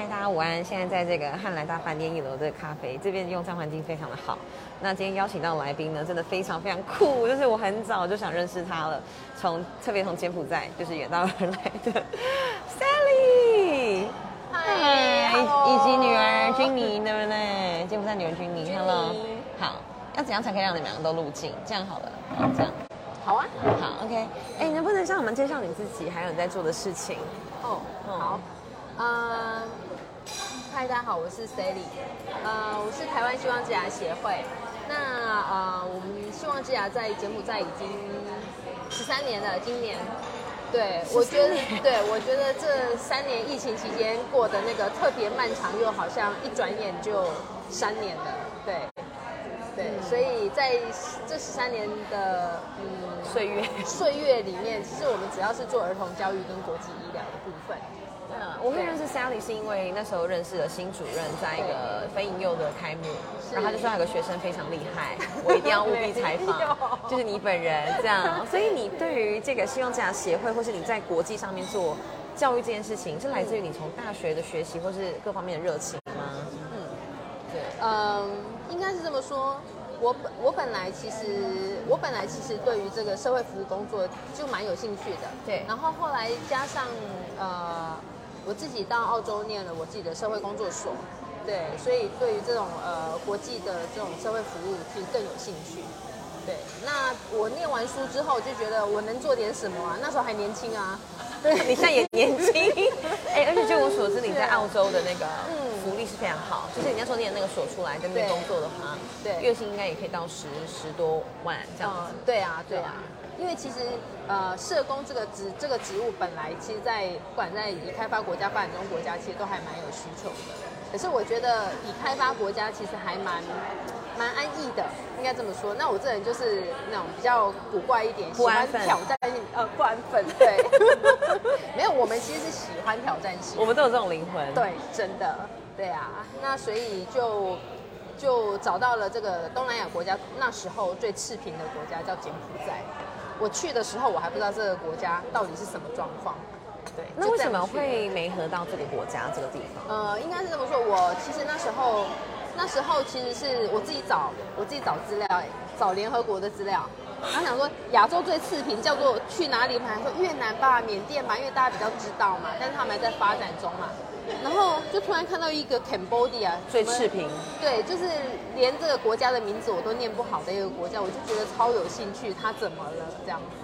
嗨，大家午安！现在在这个汉来大饭店一楼的咖啡，这边用餐环境非常的好。那今天邀请到的来宾呢，真的非常非常酷，就是我很早就想认识他了，从特别从柬埔寨就是远道而来的 Sally，嗨以及女儿君妮，对不对？柬埔寨女儿君妮，Hello，好，要怎样才可以让你们两个都入镜？这样好了，好，这样，好啊，好，OK。哎，能不能向我们介绍你自己，还有你在做的事情？哦，好，嗯，嗨，大家好，我是 Sally，呃，我是台湾希望之牙协会。那呃，我们希望之牙在柬埔寨已经十三年了，今年，对我觉得，对我觉得这三年疫情期间过的那个特别漫长，又好像一转眼就三年了，对，对，所以在这十三年的嗯岁月岁月里面，其实我们主要是做儿童教育跟国际医疗的部分。嗯，我会认识 Sally 是因为那时候认识了新主任，在一个非营幼的开幕，然后他就说有个学生非常厉害，我一定要务必采访，就是你本人这样。所以你对于这个希望之家协会，或是你在国际上面做教育这件事情，是来自于你从大学的学习或是各方面的热情吗？嗯，对，嗯，应该是这么说。我本我本来其实我本来其实对于这个社会服务工作就蛮有兴趣的，对。然后后来加上呃。我自己到澳洲念了我自己的社会工作所，对，所以对于这种呃国际的这种社会服务其实更有兴趣。对，那我念完书之后就觉得我能做点什么啊？那时候还年轻啊，对，你现在也年轻，哎，而且据我所知，你在澳洲的那个 福利是非常好，就是你那时候念那个所出来在那边工作的话，对，月薪应该也可以到十十多万这样子。对啊，对啊。因为其实，呃，社工这个职这个职务本来，其实，在不管在已开发国家、发展中国家，其实都还蛮有需求的。可是我觉得，已开发国家其实还蛮蛮安逸的，应该这么说。那我这人就是那种比较古怪一点，喜欢挑战性，呃，不安分。对，没有，我们其实是喜欢挑战性。我们都有这种灵魂。对，真的，对啊。那所以就就找到了这个东南亚国家，那时候最赤贫的国家叫柬埔寨。我去的时候，我还不知道这个国家到底是什么状况。对，那为什么会没合到这个国家这个地方？呃，应该是这么说。我其实那时候，那时候其实是我自己找，我自己找资料，找联合国的资料。然后想说，亚洲最次品叫做去哪里？还说越南吧、缅甸吧，因为大家比较知道嘛。但是他们还在发展中嘛。然后就突然看到一个 Cambodia 最赤贫，对，就是连这个国家的名字我都念不好的一个国家，我就觉得超有兴趣。他怎么了？这样子，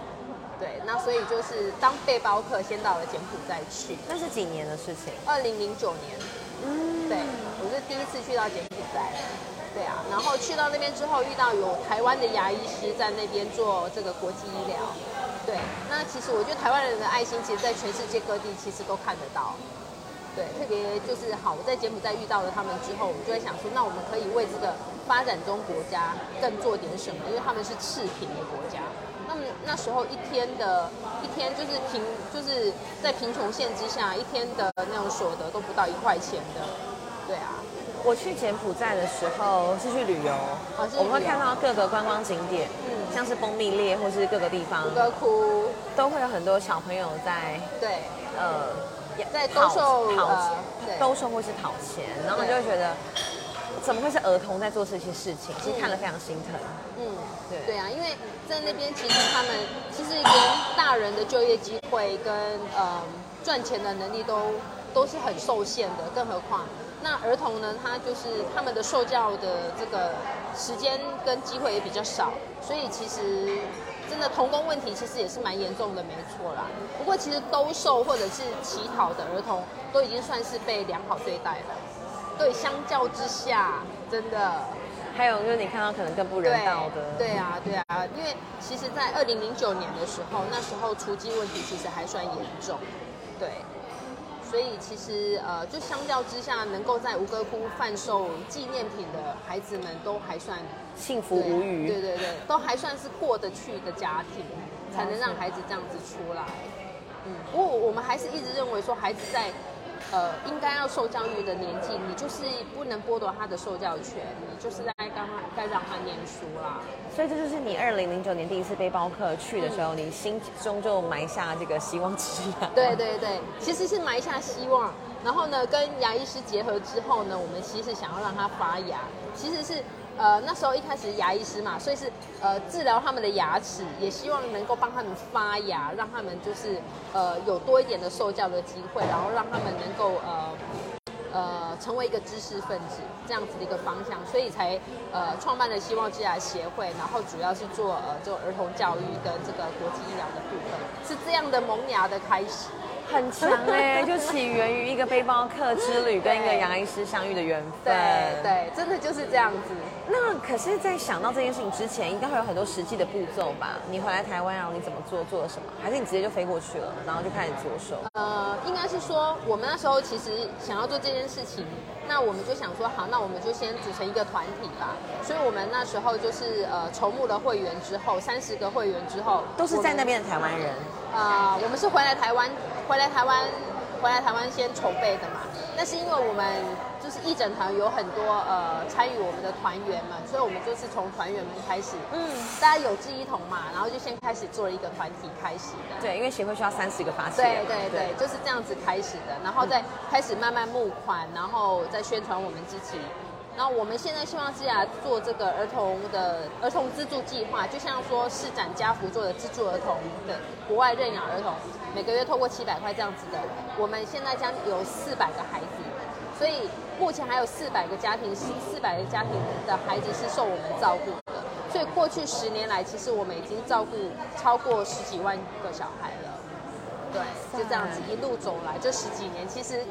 对，那所以就是当背包客先到了柬埔寨去。那是几年的事情？二零零九年。嗯，对，我是第一次去到柬埔寨。对啊，然后去到那边之后，遇到有台湾的牙医师在那边做这个国际医疗。对，那其实我觉得台湾人的爱心，其实在全世界各地其实都看得到。对，特别就是好，我在柬埔寨遇到了他们之后，我们就会想说，那我们可以为这个发展中国家更做点什么？因为他们是赤贫的国家，那么那时候一天的一天就是贫，就是在贫穷线之下，一天的那种所得都不到一块钱的。对啊，我去柬埔寨的时候是去旅游，我们会看到各个观光景点，嗯，像是蜂蜜列或是各个地方，五哥窟都会有很多小朋友在，对，呃。在兜售讨钱，兜售或是讨钱，然后你就会觉得，怎么会是儿童在做这些事情？其实看了非常心疼。嗯，对对啊，因为在那边其实他们其实连大人的就业机会跟呃赚钱的能力都都是很受限的，更何况那儿童呢？他就是他们的受教的这个时间跟机会也比较少，所以其实。真的童工问题其实也是蛮严重的，没错啦。不过其实兜售或者是乞讨的儿童都已经算是被良好对待了。对，相较之下，真的。还有就是你看到可能更不人道的。对啊，对啊，因为其实，在二零零九年的时候，那时候雏鸡问题其实还算严重。对。所以其实呃，就相较之下，能够在吴哥窟贩售纪念品的孩子们都还算幸福无余。对对对，都还算是过得去的家庭，才能让孩子这样子出来。嗯，不过我们还是一直认为说，孩子在。呃，应该要受教育的年纪，你就是不能剥夺他的受教权，你就是在刚该让他念书啦。所以这就是你二零零九年第一次背包客去的时候，你心中就埋下这个希望之对对对，其实是埋下希望，然后呢，跟牙医师结合之后呢，我们其实想要让它发芽，其实是呃那时候一开始牙医师嘛，所以是呃治疗他们的牙齿，也希望能够帮他们发芽，让他们就是呃有多一点的受教的机会，然后让他们能够呃。呃，成为一个知识分子这样子的一个方向，所以才呃创办了希望之牙协会，然后主要是做呃做儿童教育跟这个国际医疗的部分，是这样的萌芽的开始。很强哎，就起源于一个背包客之旅跟一个牙医师相遇的缘分。对对，真的就是这样子。那可是，在想到这件事情之前，应该会有很多实际的步骤吧？你回来台湾，然后你怎么做，做了什么？还是你直接就飞过去了，然后就开始着手？呃，应该是说，我们那时候其实想要做这件事情，那我们就想说，好，那我们就先组成一个团体吧。所以我们那时候就是呃筹募了会员之后，三十个会员之后，都是在那边的台湾人。啊，我们是回来台湾，回来台湾，回来台湾先筹备的嘛。那是因为我们就是一整团有很多呃参与我们的团员们，所以我们就是从团员们开始，嗯，大家有志一同嘛，然后就先开始做了一个团体开始的。对，因为协会需要三十个发起人。对对对，就是这样子开始的，然后再开始慢慢募款，然后再宣传我们自己。那我们现在希望是来做这个儿童的儿童资助计划，就像说市展家福做的资助儿童的国外认养儿童，每个月透过七百块这样子的，我们现在将有四百个孩子，所以目前还有四百个家庭，是四百个家庭的孩子是受我们照顾的，所以过去十年来，其实我们已经照顾超过十几万个小孩了，对，就这样子一路走来这十几年，其实。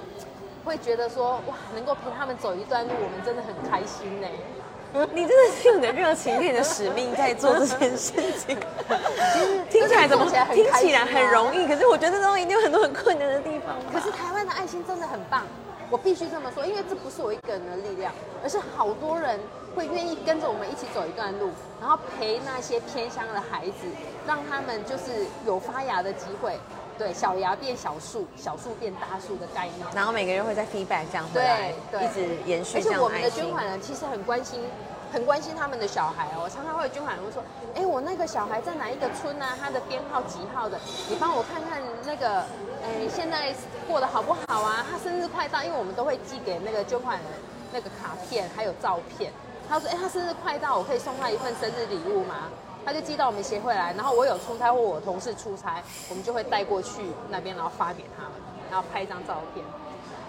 会觉得说哇，能够陪他们走一段路，我们真的很开心呢。你真的是用你的热情、你的使命在做这件事情。其 实听起来怎么听起来很容易，可是我觉得中一定有很多很困难的地方。可是台湾的爱心真的很棒，我必须这么说，因为这不是我一个人的力量，而是好多人会愿意跟着我们一起走一段路，然后陪那些偏乡的孩子，让他们就是有发芽的机会。对，小芽变小树，小树变大树的概念。然后每个人会在 feedback 这样回来，一直延续这样而且我们的捐款人其实很关心，很关心他们的小孩哦。常常会有捐款人说：“哎，我那个小孩在哪一个村呢？他的编号几号的？你帮我看看那个，哎，现在过得好不好啊？他生日快到，因为我们都会寄给那个捐款人那个卡片还有照片。他说：哎，他生日快到，我可以送他一份生日礼物吗？”他就寄到我们协会来，然后我有出差或我同事出差，我们就会带过去那边，然后发给他们，然后拍一张照片。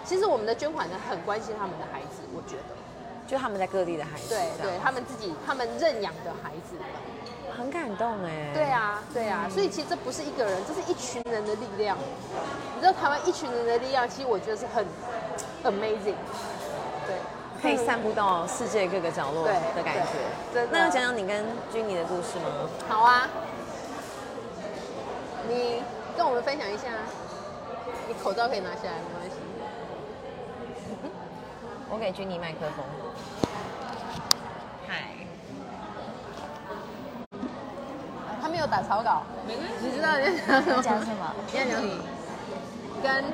其实我们的捐款人很关心他们的孩子，我觉得，就他们在各地的孩子，对对，他们自己他们认养的孩子，很感动哎。对啊，对啊，所以其实这不是一个人，这是一群人的力量。你知道台湾一群人的力量，其实我觉得是很 amazing。对。可以散布到世界各个角落的感觉。那要讲讲你跟君妮的故事吗？好啊，你跟我们分享一下。你口罩可以拿下来，没关系。我给君妮麦克风。嗨。他没有打草稿。没关系。你知道你要讲什么？你要讲什么？跟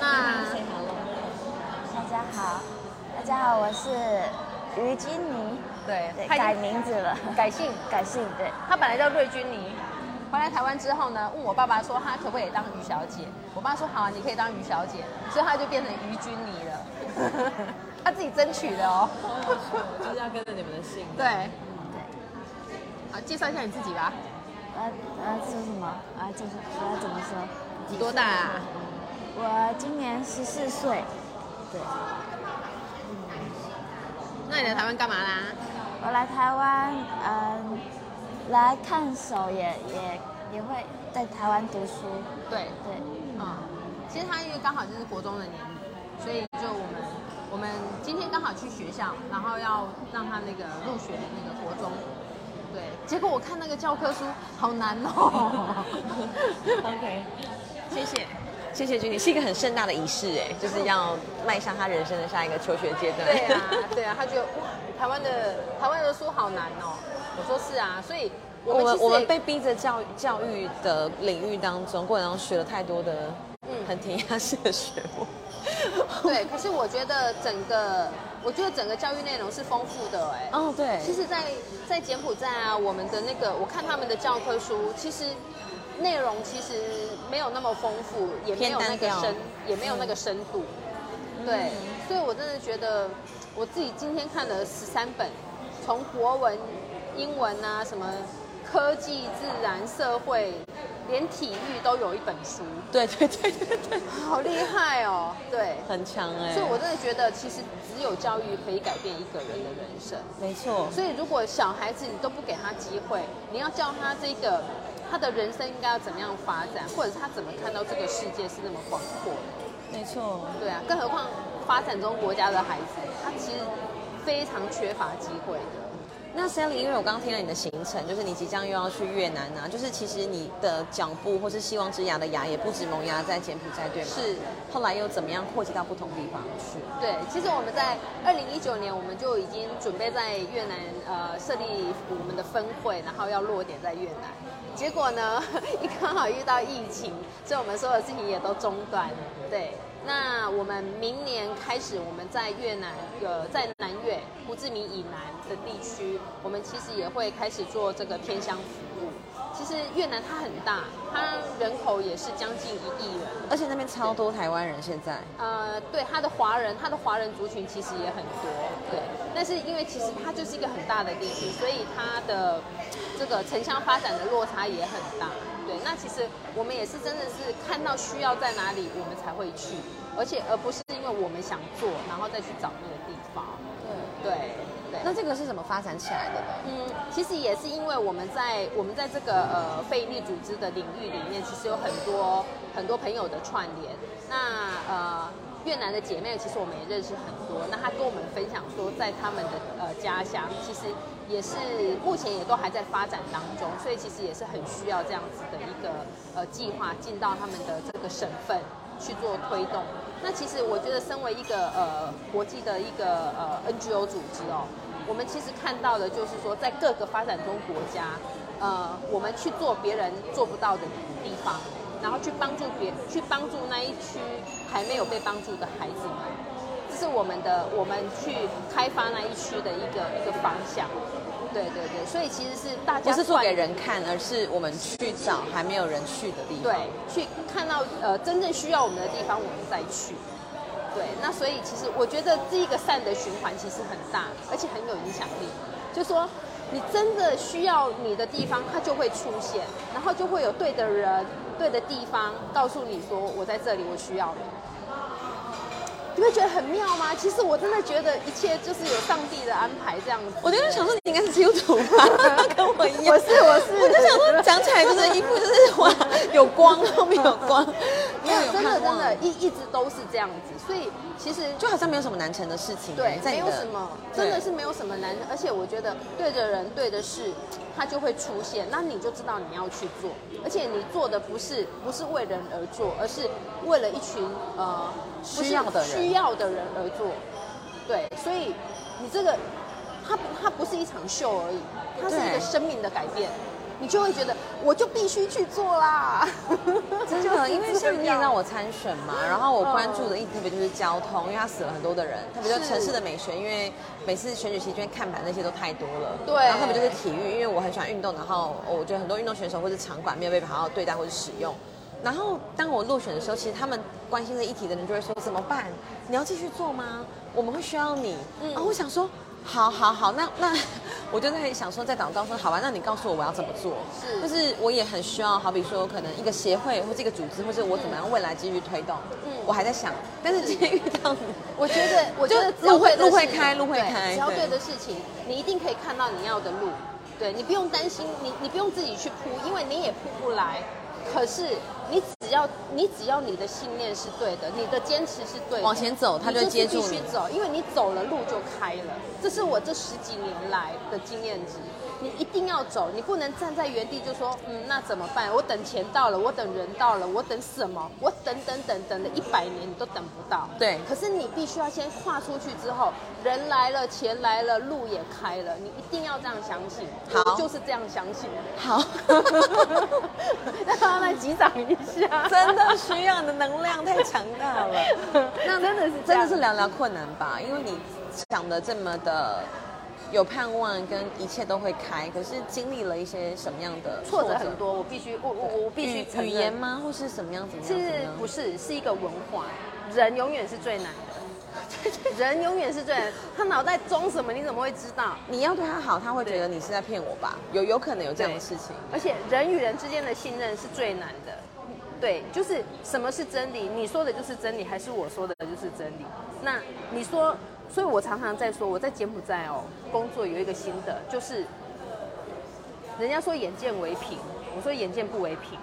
那。大家好。大家好，我是于君妮，对，对改名字了，改姓，改姓，对。她本来叫瑞君妮，回来台湾之后呢，问我爸爸说她可不可以当于小姐，我爸说好啊，你可以当于小姐，所以她就变成于君妮了，她自己争取的哦，就是要跟着你们的姓，对，对。好，介绍一下你自己吧。呃呃，说什么？啊，就是我要怎么说？你多大啊？我今年十四岁，对。那你来台湾干嘛啦？我来台湾，嗯，来看守，也也也会在台湾读书。对对，嗯，其实他因为刚好就是国中的年龄，所以就我们我们今天刚好去学校，然后要让他那个入学那个国中。对，结果我看那个教科书好难哦。OK，谢谢。谢谢君，你是一个很盛大的仪式哎，就是要迈向他人生的下一个求学阶段。对啊，对啊，他觉得哇，台湾的台湾的书好难哦。我说是啊，所以我们我们被逼着教教育的领域当中，过程中学了太多的嗯很填鸭式的学问。对，可是我觉得整个我觉得整个教育内容是丰富的哎。哦，对。其实，在在柬埔寨啊，我们的那个我看他们的教科书，其实。内容其实没有那么丰富，也没有那个深，也没有那个深度。对，所以我真的觉得我自己今天看了十三本，从国文、英文啊，什么科技、自然、社会，连体育都有一本书，对对对对对，好厉害哦！对，很强哎、所以我真的觉得，其实只有教育可以改变一个人的人生。没错，所以如果小孩子你都不给他机会，你要叫他这个他的人生应该要怎么样发展，或者是他怎么看到这个世界是那么广阔的。没错。对啊，更何况发展中国家的孩子，他其实非常缺乏机会的。那 Sally，因为我刚刚听了你的行程，就是你即将又要去越南啊，就是其实你的脚步或是希望之牙的牙也不止萌芽在柬埔寨，对吗？是。后来又怎么样扩及到不同地方去？对，其实我们在二零一九年，我们就已经准备在越南呃设立我们的分会，然后要落点在越南。结果呢，一刚好遇到疫情，所以我们所有事情也都中断。对，那我们明年开始，我们在越南呃在南越胡志明以南的地区，我们其实也会开始做这个偏乡服务。其实越南它很大，它人口也是将近一亿人，而且那边超多台湾人现在。呃，对，它的华人，它的华人族群其实也很多，对。但是因为其实它就是一个很大的地区，所以它的这个城乡发展的落差也很大。对，那其实我们也是真的是看到需要在哪里，我们才会去，而且而不是因为我们想做，然后再去找那个地方。对。那这个是怎么发展起来的呢？嗯，其实也是因为我们在我们在这个呃非营利组织的领域里面，其实有很多很多朋友的串联。那呃越南的姐妹，其实我们也认识很多。那她跟我们分享说，在他们的呃家乡，其实也是目前也都还在发展当中，所以其实也是很需要这样子的一个呃计划进到他们的这个省份去做推动。那其实我觉得，身为一个呃国际的一个呃 NGO 组织哦。我们其实看到的，就是说，在各个发展中国家，呃，我们去做别人做不到的地方，然后去帮助别，去帮助那一区还没有被帮助的孩子们，这是我们的，我们去开发那一区的一个一个方向。对对对，所以其实是大家不是做给人看，而是我们去找还没有人去的地方，对，去看到呃真正需要我们的地方，我们再去。对，那所以其实我觉得这一个善的循环其实很大，而且很有影响力。就说你真的需要你的地方，它就会出现，然后就会有对的人、对的地方告诉你说我在这里，我需要你。你会觉得很妙吗？其实我真的觉得一切就是有上帝的安排这样子。我就是想说，你应该是基督徒吧，跟我一样。我是我是，我就想说，讲起来就是一副就是哇，有光，后面有光，没有真的真的，一一直都是这样子，所以其实就好像没有什么难成的事情。对，没有什么，真的是没有什么难，而且我觉得对着人对的事，它就会出现，那你就知道你要去做，而且你做的不是不是为人而做，而是为了一群呃需要的人需要的人而做。对，所以你这个它它不是一场秀而已，它是一个生命的改变。你就会觉得，我就必须去做啦。真的，因为像你也让我参选嘛，然后我关注的议题特别就是交通，因为它死了很多的人，特别就是城市的美学，因为每次选举期间看板那些都太多了。对。然后特别就是体育，因为我很喜欢运动，然后我觉得很多运动选手或者场馆没有被好好对待或者使用。然后当我落选的时候，其实他们关心的议题的人就会说：怎么办？你要继续做吗？我们会需要你。嗯。我想说。好好好，那 那我就在想说，在祷告说，好吧，那你告诉我我要怎么做？是，就是我也很需要，好比说，可能一个协会或这个组织，或者我怎么样未来继续推动。嗯，我还在想，但是今天遇到你，我觉得，我觉得路会路会开，路会开，只要对的事情，你一定可以看到你要的路。对你不用担心，你你不用自己去铺，因为你也铺不来。可是你只要你只要你的信念是对的，你的坚持是对的，往前走，他就接住你。必须走，因为你走了路就开了。这是我这十几年来的经验值。你一定要走，你不能站在原地就说，嗯，那怎么办？我等钱到了，我等人到了，我等什么？我等等等等了一百年，你都等不到。对。可是你必须要先跨出去之后，人来了，钱来了，路也开了。你一定要这样相信。好。就是这样相信。好。让他击掌一下。真的需要的能量太强大了。那真的是真的是聊聊困难吧？因为你想的这么的。有盼望跟一切都会开，可是经历了一些什么样的挫折很多，我必须我我我必须语言吗，或是什么样子？是不是是一个文化？人永远是最难的，人永远是最难，他脑袋装什么，你怎么会知道？你要对他好，他会觉得你是在骗我吧？有有可能有这样的事情。而且人与人之间的信任是最难的。对，就是什么是真理？你说的就是真理，还是我说的就是真理？那你说，所以我常常在说，我在柬埔寨哦工作有一个心得，就是人家说眼见为凭，我说眼见不为凭。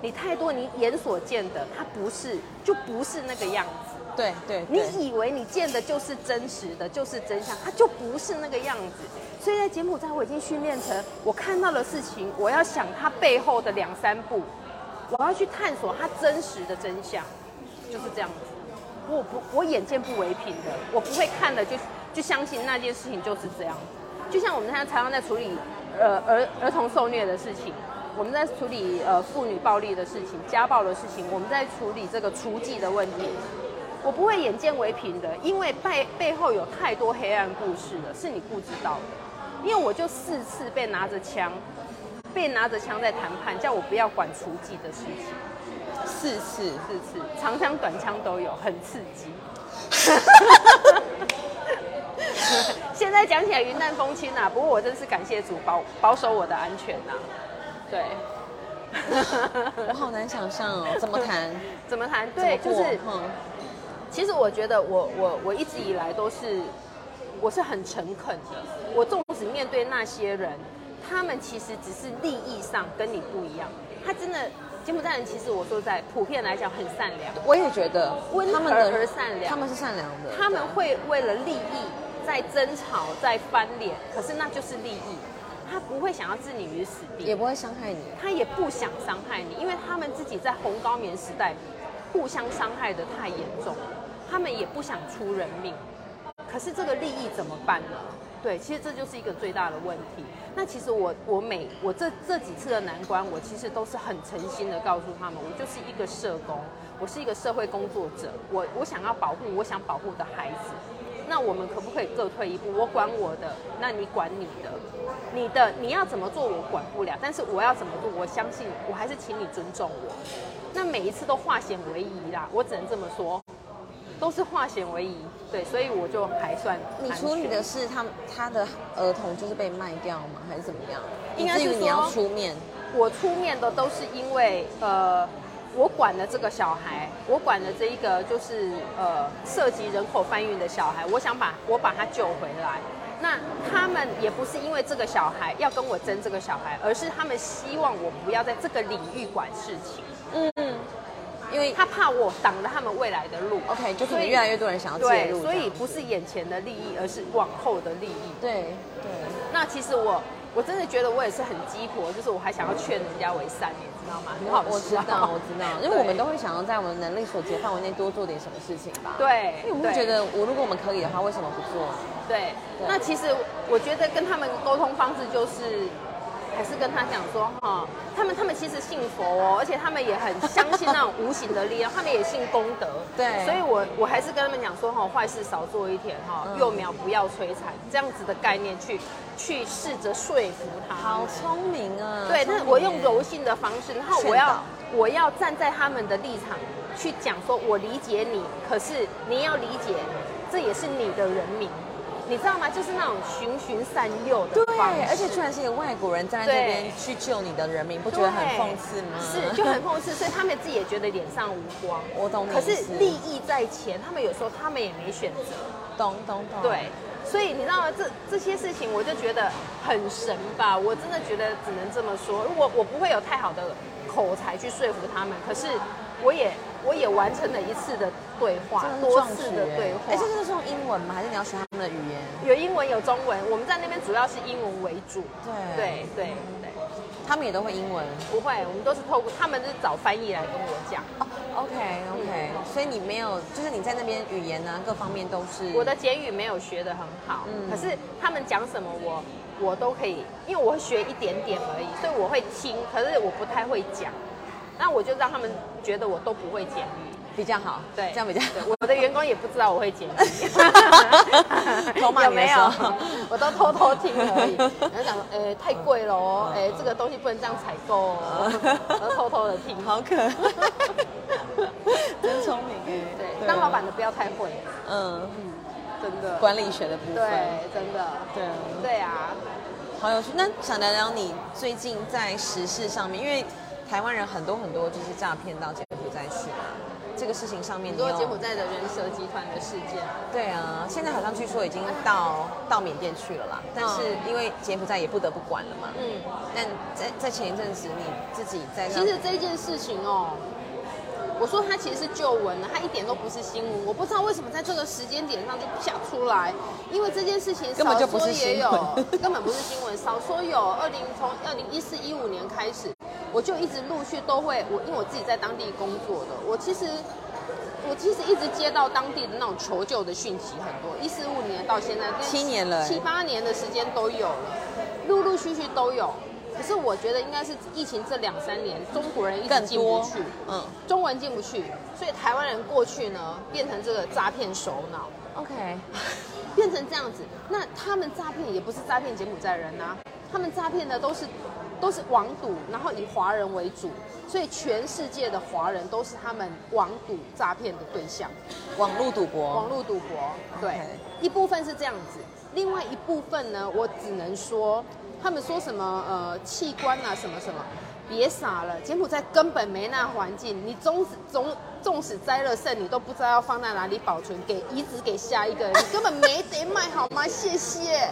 你太多你眼所见的，它不是就不是那个样子。对对，你以为你见的就是真实的，就是真相，它就不是那个样子。所以在柬埔寨，我已经训练成，我看到的事情，我要想它背后的两三步，我要去探索它真实的真相，就是这样子。我不，我眼见不为凭的，我不会看了就就相信那件事情就是这样。就像我们现在台湾在处理呃儿儿童受虐的事情，我们在处理呃妇女暴力的事情、家暴的事情，我们在处理这个厨妓的问题。我不会眼见为凭的，因为背背后有太多黑暗故事了，是你不知道的。因为我就四次被拿着枪，被拿着枪在谈判，叫我不要管厨妓的事情。四次，四次，长枪短枪都有，很刺激。现在讲起来云淡风轻啊，不过我真是感谢主保保守我的安全呐。对。我好难想象哦，怎么谈？怎么谈？对，就是。其实我觉得我我我一直以来都是我是很诚恳的。我纵使面对那些人，他们其实只是利益上跟你不一样。他真的柬埔寨人，其实我说在普遍来讲很善良。我也觉得温和而善良，他们是善良的。他们会为了利益在争吵，在翻脸，可是那就是利益。他不会想要置你于死地，也不会伤害你。他也不想伤害你，因为他们自己在红高棉时代互相伤害的太严重。他们也不想出人命，可是这个利益怎么办呢？对，其实这就是一个最大的问题。那其实我我每我这这几次的难关，我其实都是很诚心的告诉他们，我就是一个社工，我是一个社会工作者，我我想要保护我想保护的孩子。那我们可不可以各退一步？我管我的，那你管你的，你的你要怎么做我管不了，但是我要怎么做，我相信我还是请你尊重我。那每一次都化险为夷啦，我只能这么说。都是化险为夷，对，所以我就还算。你处理的是他他的儿童就是被卖掉吗，还是怎么样？应该是你要出面。我出面的都是因为呃，我管的这个小孩，我管的这一个就是呃涉及人口贩运的小孩，我想把我把他救回来。那他们也不是因为这个小孩要跟我争这个小孩，而是他们希望我不要在这个领域管事情。嗯。因为他怕我挡了他们未来的路，OK，就是越来越多人想要介入，所以不是眼前的利益，而是往后的利益。对对。那其实我我真的觉得我也是很鸡婆，就是我还想要劝人家为善，你知道吗？很好我知道，我知道，因为我们都会想要在我们能力所及范围内多做点什么事情吧。对。因为我们会觉得，我如果我们可以的话，为什么不做？对。那其实我觉得跟他们沟通方式就是。还是跟他讲说哈，他们他们其实信佛哦，而且他们也很相信那种无形的力量，他们也信功德。对，所以我我还是跟他们讲说哈，坏事少做一点哈，幼苗不要摧残，这样子的概念去去试着说服他。好聪明啊！对，但是我用柔性的方式，然后我要我要站在他们的立场去讲说，我理解你，可是你要理解，这也是你的人民。你知道吗？就是那种循循善诱的对，而且居然是一个外国人站在这边去救你的人民，不觉得很讽刺吗？是，就很讽刺，所以他们自己也觉得脸上无光。我懂。可是利益在前，他们有时候他们也没选择。懂懂懂。对，所以你知道吗？这这些事情，我就觉得很神吧。我真的觉得只能这么说。我我不会有太好的口才去说服他们，可是我也。我也完成了一次的对话，多次的对话。哎，这个是用英文吗？还是你要学他们的语言？有英文，有中文。我们在那边主要是英文为主。对对对对，他们也都会英文？不会，我们都是透过他们是找翻译来跟我讲。哦 OK OK，所以你没有，就是你在那边语言呢，各方面都是。我的简语没有学的很好，可是他们讲什么我我都可以，因为我会学一点点而已，所以我会听，可是我不太会讲。那我就让他们觉得我都不会简历比较好，对，这样比较。我的员工也不知道我会简历，有没有？我都偷偷听而已。然后讲，呃，太贵了哦，哎，这个东西不能这样采购哦，偷偷的听，好可爱，真聪明哎。对当老板的不要太会，嗯，嗯，真的，管理学的部分，对，真的，对啊对啊，好有趣。那想聊聊你最近在时事上面，因为台湾人很多很多就是诈骗到柬埔寨去嘛，这个事情上面很多柬埔寨的人蛇集团的事件，对啊，现在好像据说已经到到缅甸去了啦，但是因为柬埔寨也不得不管了嘛。嗯，但在在前一阵子你自己在其实这件事情哦，我说它其实是旧闻了，它一点都不是新闻。我不知道为什么在这个时间点上就不想出来，因为这件事情少根本就不是说也有新闻，根本不是新闻。少说有二零从二零一四一五年开始，我就一直陆续都会我因为我自己在当地工作的，我其实。我其实一直接到当地的那种求救的讯息很多，一四五年到现在七年了欸七八年的时间都有了，陆陆续续都有。可是我觉得应该是疫情这两三年，中国人一直进不去，嗯中文进不去，所以台湾人过去呢，变成这个诈骗首脑，OK，变成这样子。那他们诈骗也不是诈骗柬埔寨人啊，他们诈骗的都是都是网赌，然后以华人为主，所以全世界的华人都是他们网赌诈骗的对象。网络赌博，网络赌博，对。一部分是这样子，另外一部分呢，我只能说，他们说什么呃器官啊什么什么，别傻了，柬埔寨根本没那环境，你纵使纵纵使摘了肾，你都不知道要放在哪里保存，给移植给下一个人，你根本没得卖好吗？谢谢，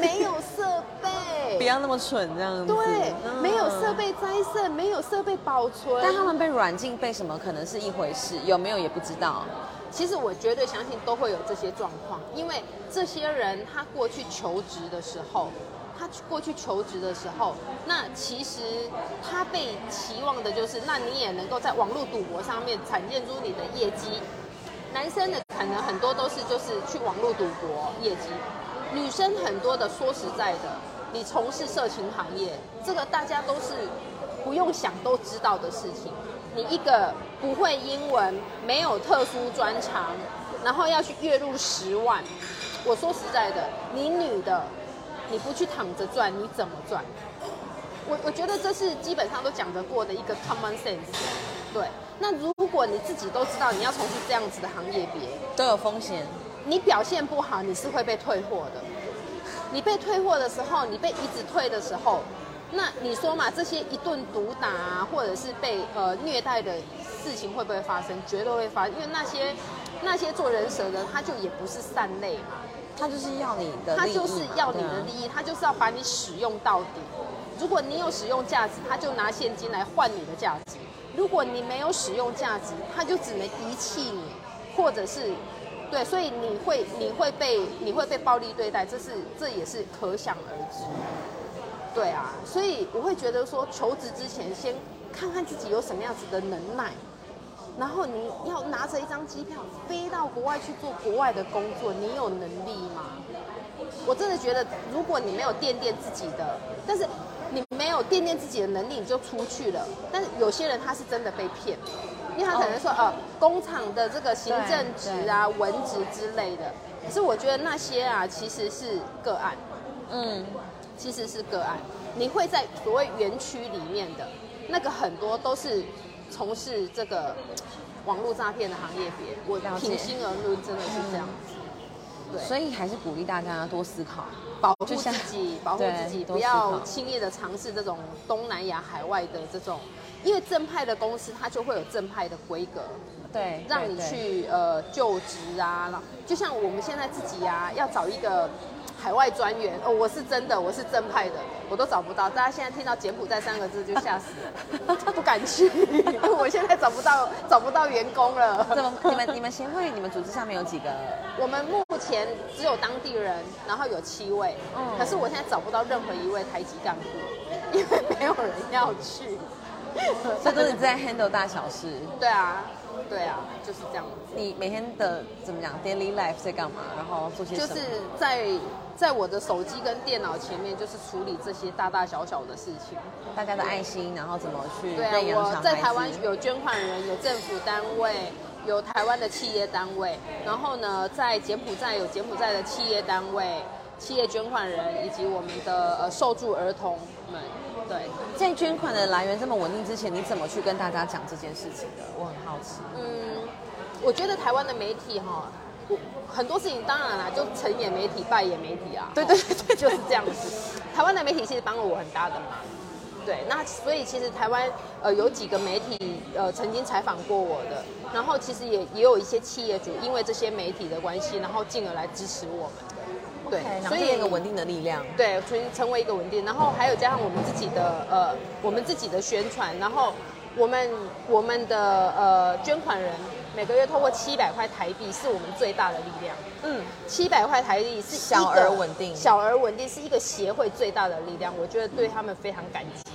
没有设备，不要那么蠢这样子。对，嗯没有设。备摘肾，没有设备保存，但他们被软禁被什么可能是一回事，有没有也不知道。其实我绝对相信都会有这些状况，因为这些人他过去求职的时候，他去过去求职的时候，那其实他被期望的就是，那你也能够在网络赌博上面展现出你的业绩。男生的可能很多都是就是去网络赌博业绩，女生很多的说实在的，你从事色情行业，这个大家都是不用想都知道的事情。你一个不会英文，没有特殊专长，然后要去月入十万，我说实在的，你女的，你不去躺着赚，你怎么赚？我我觉得这是基本上都讲得过的一个 common sense。对，那如果你自己都知道你要从事这样子的行业别，都有风险。你表现不好，你是会被退货的。你被退货的时候，你被一直退的时候，那你说嘛，这些一顿毒打啊，或者是被呃虐待的事情会不会发生？绝对会发生，因为那些那些做人蛇的，他就也不是善类嘛，他就是要你的利益，他就是要你的利益，他就是要把你使用到底。如果你有使用价值，他就拿现金来换你的价值；如果你没有使用价值，他就只能遗弃你，或者是对，所以你会你会被你会被暴力对待，这是这也是可想而知。对啊，所以我会觉得说，求职之前先看看自己有什么样子的能耐，然后你要拿着一张机票飞到国外去做国外的工作，你有能力吗？我真的觉得，如果你没有垫垫自己的，但是你没有垫垫自己的能力，你就出去了。但是有些人他是真的被骗，因为他可能说，呃，工厂的这个行政职啊、文职之类的。可是我觉得那些啊，其实是个案。嗯，其实是个案。你会在所谓园区里面的那个很多都是从事这个网络诈骗的行业别，我平心而论真的是这样子。对，所以还是鼓励大家多思考。保护自己，保护自己，不要考轻易的尝试这种东南亚海外的这种，因为正派的公司它就会有正派的规格，对，让你去呃就职啊，就像我们现在自己呀、要找一个海外专员哦，我是真的，我是正派的，我都找不到。大家现在听到柬埔寨三个字就吓死了，不敢去，我现在找不到找不到员工了。怎么？你们你们协会你们组织上面有几个？我们目前只有当地人，然后有七位，嗯可是我现在找不到任何一位台籍干部，因为没有人要去。所以都是在 handle 大小事。对啊，对啊，就是这样子。你每天的怎么讲 daily life 在干嘛？然后做些什么？就是在在我的手机跟电脑前面，就是处理这些大大小小的事情。大家的爱心，然后怎么去对啊我？在台湾有捐款人，有政府单位，有台湾的企业单位，然后呢，在柬埔寨有柬埔寨的企业单位、企业捐款人，以及我们的呃受助儿童们。对，在捐款的来源这么稳定之前，你怎么去跟大家讲这件事情的？我很好奇。嗯，我觉得台湾的媒体哈，我很多事情当然啦，就成也媒体，败也媒体啊。对对对对就是这样子。台湾的媒体其实帮了我很大的忙。对，那所以其实台湾呃有几个媒体呃曾经采访过我的，然后其实也也有一些企业主因为这些媒体的关系，然后进而来支持我们的。对所以一个稳定的力量。对，成成为一个稳定，然后还有加上我们自己的呃，我们自己的宣传，然后我们我们的呃捐款人每个月透过七百块台币是我们最大的力量。嗯，七百块台币是小而稳定小而稳定是一个协会最大的力量，我觉得对他们非常感激。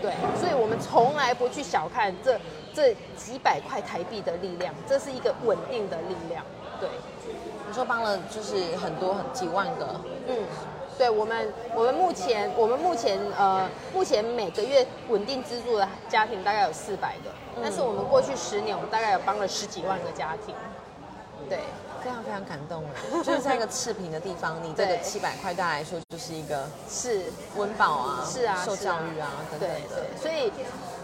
对，所以我们从来不去小看这这几百块台币的力量，这是一个稳定的力量。对。你说帮了就是很多很几万个，嗯，对我们，我们目前我们目前呃，目前每个月稳定资助的家庭大概有四百个，但是我们过去十年，我们大概有帮了十几万个家庭。对，非常非常感动哎，就是在一个赤贫的地方，你这个七百块对他来说就是一个是。温饱啊，是啊，受教育啊等等对。所以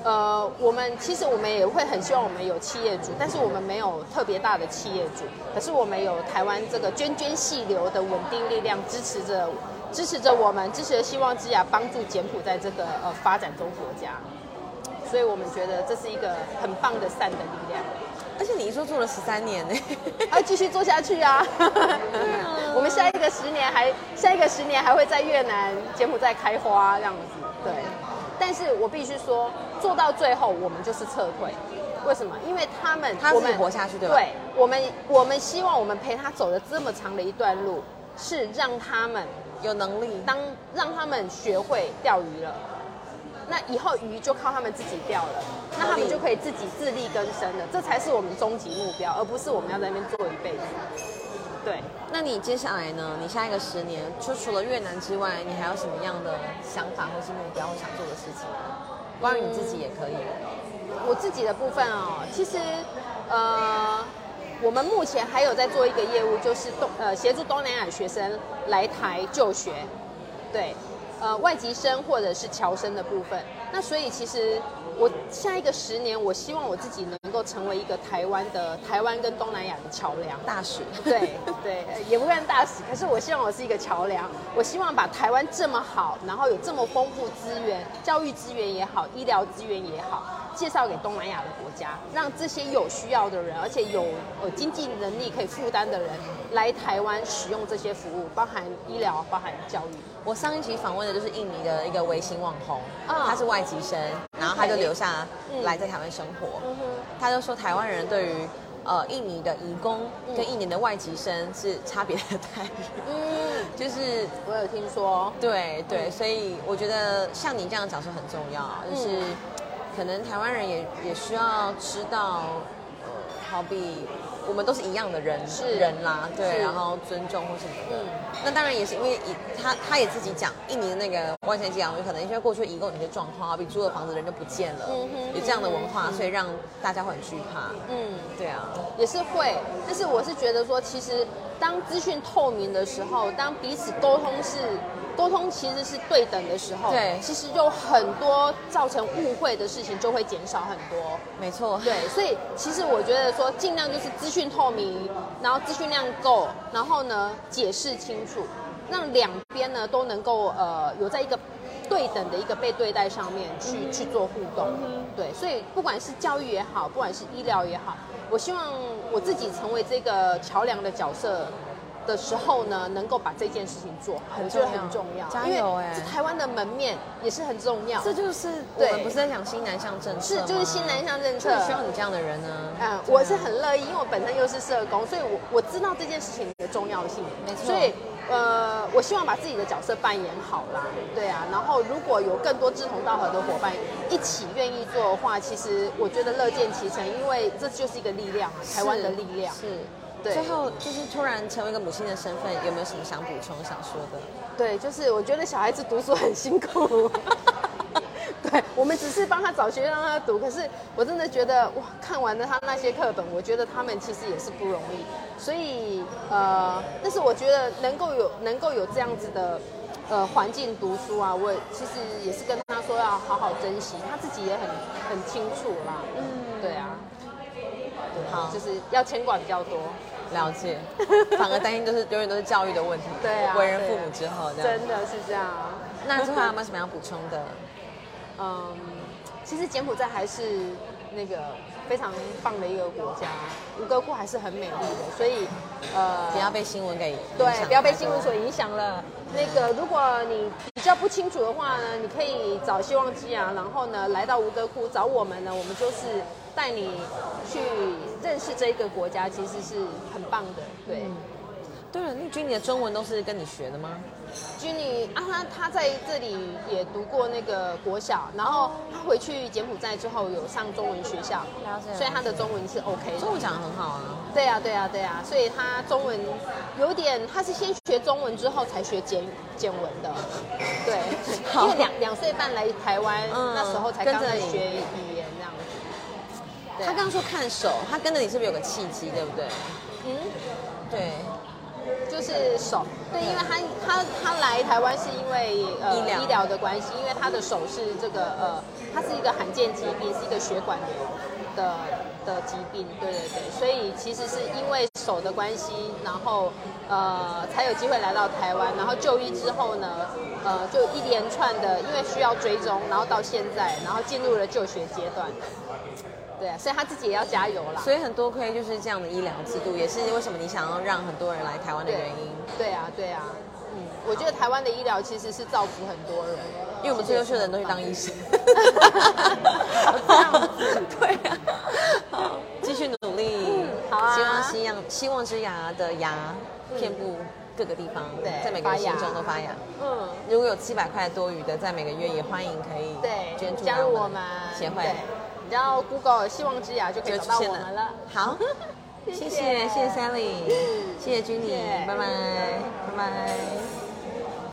呃，我们其实我们也会很希望我们有企业主，但是我们没有特别大的企业主，可是我们有台湾这个涓涓细流的稳定力量支持着。支持着我们，支持着希望之雅，帮助柬埔寨这个呃发展中国家，所以我们觉得这是一个很棒的善的力量。而且你一说做了十三年呢，要继续做下去啊！我们下一个十年还下一个十年还会在越南、柬埔寨开花这样子，对。但是我必须说，做到最后我们就是撤退。为什么？因为他们他们活下去对吧对，我们我们希望我们陪他走了这么长的一段路，是让他们有能力当让他们学会钓鱼了，那以后鱼就靠他们自己钓了，那他们就可以自己自力更生了，这才是我们终极目标，而不是我们要在那边做一辈子。对，那你接下来呢？你下一个十年，就除了越南之外，你还有什么样的想法或是目标或想做的事情？关于你自己也可以。我自己的部分哦，其实呃，我们目前还有在做一个业务，就是东呃协助东南亚学生来台就学，对，呃外籍生或者是侨生的部分。那所以其实我下一个十年，我希望我自己能够成为一个台湾的台湾跟东南亚的桥梁。大使，对对，呃也不算大使，可是我希望我是一个桥梁。我希望把台湾这么好，然后有这么丰富资源，教育资源也好，医疗资源也好，介绍给东南亚的国家，让这些有需要的人，而且有呃经济能力可以负担的人来台湾使用这些服务，包含医疗，包含教育。我上一期访问的就是印尼的一个微型网红，嗯他是外籍生，然后他就留下嗯来在台湾生活。嗯，他就说台湾人对于呃印尼的移工嗯。跟印尼的外籍生是差别的待遇，嗯，就是我有听说，对对，嗯。所以我觉得像你这样的角色很重要，就是嗯可能台湾人也也需要知道，呃，好比我们都是一样的人是人啦，对，然后尊重或什么的。嗯那当然也是因为以他他也自己讲，印尼的那个外县养有可能因为过去移工有些状况，好比租了房子人就不见了，嗯哼有这样的文化，嗯所以让大家会很惧怕。嗯。对啊，也是会，但是我是觉得说，其实当资讯透明的时候，当彼此沟通是沟通其实是对等的时候，对其实有很多造成误会的事情就会减少很多。没错，对，所以其实我觉得说，尽量就是资讯透明，然后资讯量够，然后呢解释清楚，让两边呢都能够呃有在一个对等的一个被对待上面去、去做互动。对，所以不管是教育也好，不管是医疗也好，我希望我自己成为这个桥梁的角色。的时候呢，能够把这件事情做好，很我觉得重要很重要，加油哎是台湾的门面也是很重要。这就是我对们不是在讲新南向政策是就是新南向政策需要你这样的人呢。嗯，我是很乐意，因为我本身又是社工，所以我我知道这件事情的重要性。没错所以呃，我希望把自己的角色扮演好啦，对啊。然后如果有更多志同道合的伙伴一起愿意做的话，其实我觉得乐见其成，因为这就是一个力量，台湾的力量。是。对最后就是突然成为一个母亲的身份，有没有什么想补充、想说的？对，就是我觉得小孩子读书很辛苦。对，我们只是帮他找学校让他读，可是我真的觉得哇，看完了他那些课本，我觉得他们其实也是不容易。所以呃，但是我觉得能够有能够有这样子的呃环境读书啊，我其实也是跟他说要好好珍惜，他自己也很很清楚啦。嗯，对啊。好就是要牵挂比较多。了解，反而担心都是永远都是教育的问题。对啊，为人父母之后这样。真的是这样。那最后有没有什么要补充的？嗯，其实柬埔寨还是那个非常棒的一个国家，吴哥窟还是很美丽的，所以呃，不要被新闻给对，不要被新闻所影响了。那个，如果你比较不清楚的话呢，你可以找希望基啊，然后呢来到吴哥窟找我们呢，我们就是带你去认识这一个国家，其实是很棒的。对，对了，那君你的中文都是跟你学的吗？君妮啊，他他在这里也读过那个国小，然后他回去柬埔寨之后有上中文学校，所以他的中文是 OK 的。中文讲的很好啊。对啊、对啊、对啊、所以他中文有点，他是先学中文之后才学简简文的，对，因为两两岁半来台湾，嗯那时候才刚在学。他刚刚说看手，他跟着你是不是有个契机，对不对？嗯，对，就是手，对，因为他他他来台湾是因为呃医疗。医疗的关系，因为他的手是这个呃，它是一个罕见疾病，是一个血管瘤的的疾病，对对对，所以其实是因为手的关系，然后呃才有机会来到台湾，然后就医之后呢，呃就一连串的，因为需要追踪，然后到现在，然后进入了就学阶段，对啊，所以他自己也要加油啦。所以很多亏就是这样的医疗制度，也是为什么你想要让很多人来台湾的原因。对啊，对啊，嗯，我觉得台湾的医疗其实是造福很多人，因为我们最优秀的人都去当医生。对啊，好，继续努力。好啊希望西洋希望之牙的牙遍布各个地方，对在每个人心中都发芽。嗯，如果有七百块多余的，在每个月也欢迎可以对捐，助加入到我们协会只要 Google 希望之牙就可以找到我们了。好，谢谢谢谢 Sally，谢谢君妮谢谢，拜拜拜拜。